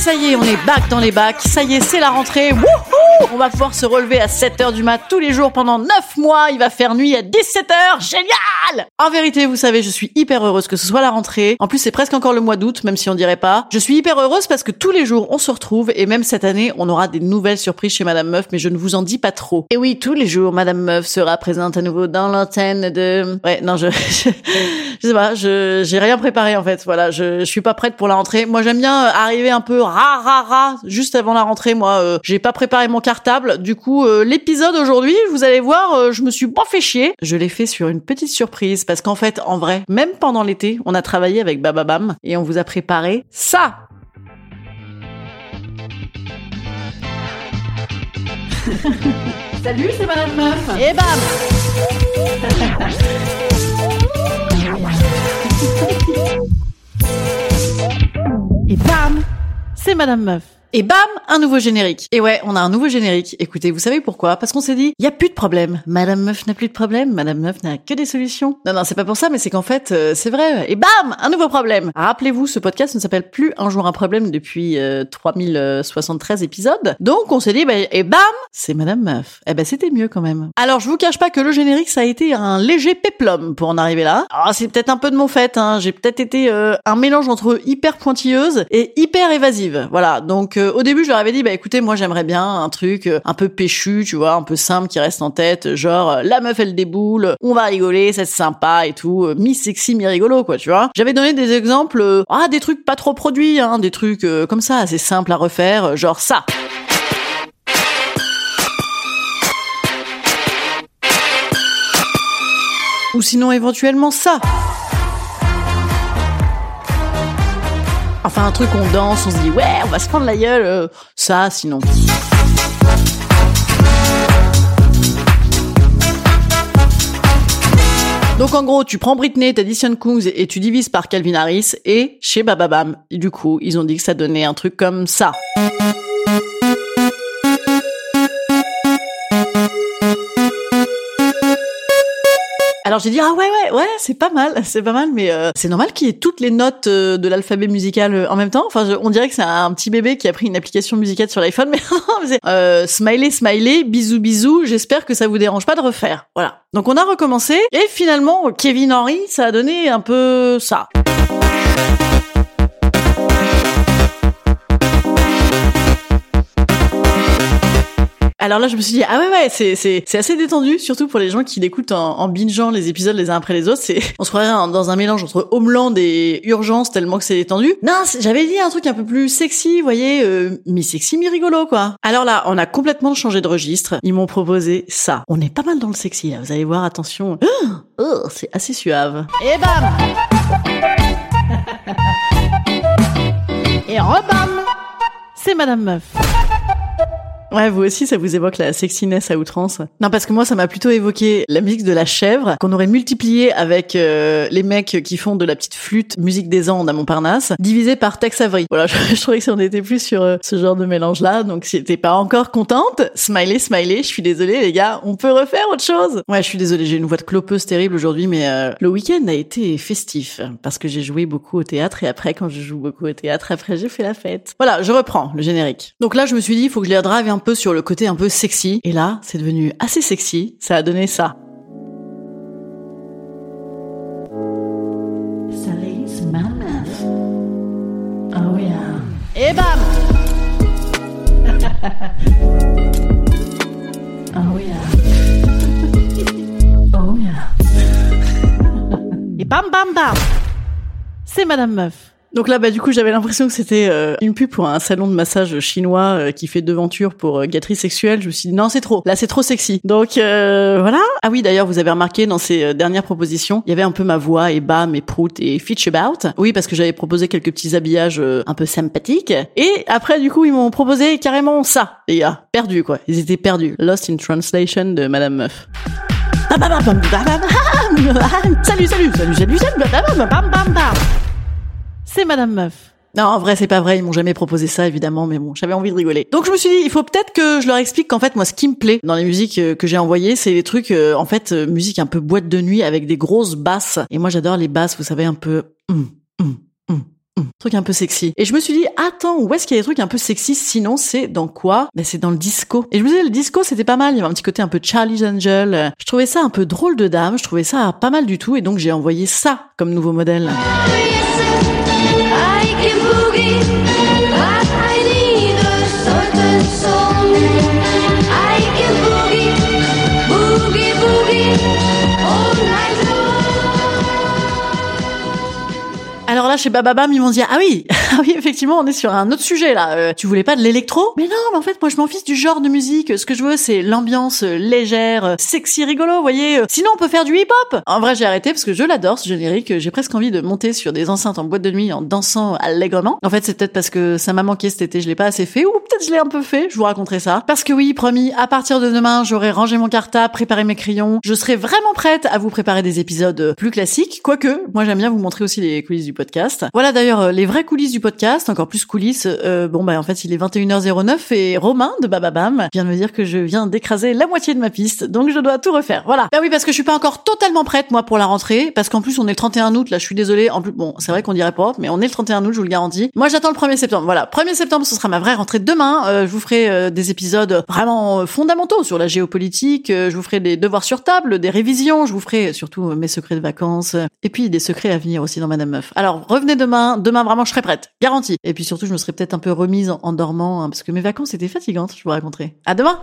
Ça y est, on est back dans les bacs. Ça y est, c'est la rentrée. Wouhou On va pouvoir se relever à 7h du mat tous les jours pendant 9 mois. Il va faire nuit à 17h. Génial En vérité, vous savez, je suis hyper heureuse que ce soit la rentrée. En plus, c'est presque encore le mois d'août, même si on dirait pas. Je suis hyper heureuse parce que tous les jours, on se retrouve et même cette année, on aura des nouvelles surprises chez Madame Meuf, mais je ne vous en dis pas trop. Et oui, tous les jours, Madame Meuf sera présente à nouveau dans l'antenne de... Ouais, non, je... je, sais pas, je j'ai rien préparé en fait. Voilà, je, je suis pas prête pour la rentrée. Moi, j'aime bien euh, arriver un peu ra ra ra juste avant la rentrée. Moi, euh, j'ai pas préparé mon cartable. Du coup, euh, l'épisode aujourd'hui, vous allez voir, euh, je me suis pas fait chier. Je l'ai fait sur une petite surprise parce qu'en fait, en vrai, même pendant l'été, on a travaillé avec Bababam et on vous a préparé ça. Salut, c'est Madame Meuf. Et bam C'est Madame Meuf. Et bam, un nouveau générique. Et ouais, on a un nouveau générique. Écoutez, vous savez pourquoi? Parce qu'on s'est dit, il y a plus de problème. Madame Meuf n'a plus de problème. Madame Meuf n'a que des solutions. Non, non, c'est pas pour ça, mais c'est qu'en fait, euh, c'est vrai. Et bam, un nouveau problème. Rappelez-vous, ce podcast ne s'appelle plus Un jour un problème depuis euh, 3073 épisodes. Donc, on s'est dit, bah, et bam, c'est Madame Meuf. Eh ben, c'était mieux quand même. Alors, je vous cache pas que le générique, ça a été un léger péplum pour en arriver là. Ah, c'est peut-être un peu de mon fait. Hein. J'ai peut-être été euh, un mélange entre hyper pointilleuse et hyper évasive. Voilà. Donc, au début, je leur avais dit, bah écoutez, moi j'aimerais bien un truc euh, un peu péchu, tu vois, un peu simple qui reste en tête, genre euh, la meuf elle déboule, on va rigoler, c'est sympa et tout, euh, mi sexy, mi rigolo quoi, tu vois. J'avais donné des exemples, ah des trucs pas trop produits, hein, des trucs comme ça, assez simples à refaire, genre ça. Ou sinon éventuellement ça. Un truc on danse, on se dit ouais on va se prendre la gueule, euh, ça sinon. Donc en gros, tu prends Britney, t'additionnes Kungs et tu divises par Calvin Harris et chez Bababam. Du coup, ils ont dit que ça donnait un truc comme ça. Alors j'ai dit ah ouais ouais ouais c'est pas mal c'est pas mal mais euh, c'est normal qu'il y ait toutes les notes euh, de l'alphabet musical euh, en même temps. Enfin on dirait que c'est un petit bébé qui a pris une application musicale sur l'iPhone mais euh, smiley smiley bisous bisous j'espère que ça vous dérange pas de refaire. Voilà. Donc on a recommencé et finalement Kevin Henry ça a donné un peu ça Alors là, je me suis dit, ah ouais, ouais, c'est, c'est, c'est assez détendu, surtout pour les gens qui l'écoutent en, en bingeant les épisodes les uns après les autres. C'est, on se croirait dans un mélange entre Homeland et Urgence tellement que c'est détendu. Non, j'avais dit un truc un peu plus sexy, vous voyez, euh, mi-sexy, mi-rigolo, quoi. Alors là, on a complètement changé de registre. Ils m'ont proposé ça. On est pas mal dans le sexy, là. Vous allez voir, attention. Oh, c'est assez suave. Et bam! Et rebam! C'est Madame Meuf. Ouais, vous aussi, ça vous évoque la sexiness à outrance. Non, parce que moi, ça m'a plutôt évoqué la musique de la chèvre, qu'on aurait multiplié avec euh, les mecs qui font de la petite flûte musique des Andes à Montparnasse, divisé par Tex Avery. Voilà, je, trouvais que si on était plus sur euh, ce genre de mélange-là, donc si t'es pas encore contente, smiley, smiley, je suis désolée les gars, on peut refaire autre chose. Ouais, je suis désolée, j'ai une voix de clopeuse terrible aujourd'hui, mais euh, le week-end a été festif, parce que j'ai joué beaucoup au théâtre, et après, quand je joue beaucoup au théâtre, après j'ai fait la fête. Voilà, je reprends le générique. Donc là, je me suis dit, il faut que je les redrave un peu sur le côté un peu sexy. Et là, c'est devenu assez sexy. Ça a donné ça. Oh yeah. Et bam Oh yeah. Oh yeah. Et bam bam bam C'est Madame Meuf. Donc là, bah du coup, j'avais l'impression que c'était euh, une pub pour un salon de massage chinois euh, qui fait devantures pour euh, gâterie sexuelle. Je me suis dit non, c'est trop. Là, c'est trop sexy. Donc euh, voilà. Ah oui, d'ailleurs, vous avez remarqué dans ces dernières propositions, il y avait un peu ma voix et bam et prout et fitch about. Oui, parce que j'avais proposé quelques petits habillages un peu sympathiques. Et après, du coup, ils m'ont proposé carrément ça, les gars. Perdus quoi. Ils étaient perdus. Lost in translation de Madame Meuf. Salut, salut, salut, salut, salut, bam, bam, bam. C'est Madame Meuf. Non, en vrai, c'est pas vrai. Ils m'ont jamais proposé ça, évidemment, mais bon, j'avais envie de rigoler. Donc, je me suis dit, il faut peut-être que je leur explique qu'en fait, moi, ce qui me plaît dans les musiques euh, que j'ai envoyées, c'est les trucs, euh, en fait, euh, musique un peu boîte de nuit avec des grosses basses. Et moi, j'adore les basses, vous savez, un peu, hum, hum, hum. truc un peu sexy. Et je me suis dit, attends, où est-ce qu'il y a des trucs un peu sexy? Sinon, c'est dans quoi? Ben, c'est dans le disco. Et je me disais, le disco, c'était pas mal. Il y avait un petit côté un peu Charlie's Angel. Je trouvais ça un peu drôle de dame. Je trouvais ça pas mal du tout. Et donc, j'ai envoyé ça comme nouveau modèle. I chez Bababam, ils m'ont dit, ah oui, ah oui, effectivement, on est sur un autre sujet, là. Euh, tu voulais pas de l'électro? Mais non, mais en fait, moi, je m'en fiche du genre de musique. Ce que je veux, c'est l'ambiance euh, légère, euh, sexy, rigolo, vous voyez. Sinon, on peut faire du hip-hop. En vrai, j'ai arrêté parce que je l'adore, ce générique. J'ai presque envie de monter sur des enceintes en boîte de nuit en dansant allègrement. En fait, c'est peut-être parce que ça m'a manqué cet été, je l'ai pas assez fait, ou peut-être je l'ai un peu fait, je vous raconterai ça. Parce que oui, promis, à partir de demain, j'aurai rangé mon cartable, préparé mes crayons. Je serai vraiment prête à vous préparer des épisodes plus classiques. Quoique, moi, j'aime bien vous montrer aussi les coulisses du podcast. Voilà d'ailleurs euh, les vraies coulisses du podcast, encore plus coulisses. euh, bon bah en fait il est 21h09 et Romain de Bababam vient de me dire que je viens d'écraser la moitié de ma piste, donc je dois tout refaire. Voilà. Bah oui parce que je suis pas encore totalement prête moi pour la rentrée, parce qu'en plus on est le 31 août. Là je suis désolée. En plus bon c'est vrai qu'on dirait pas, mais on est le 31 août, je vous le garantis. Moi j'attends le 1er septembre. Voilà, 1er septembre ce sera ma vraie rentrée. Demain euh, je vous ferai euh, des épisodes vraiment fondamentaux sur la géopolitique. je vous ferai des devoirs sur table, des révisions. Je vous ferai surtout mes secrets de vacances et puis des secrets à venir aussi dans Madame Meuf revenez demain. Demain, vraiment, je serai prête. Garantie. Et puis surtout, je me serais peut-être un peu remise en, dormant, hein, parce que mes vacances étaient fatigantes, je vous raconterai. À demain!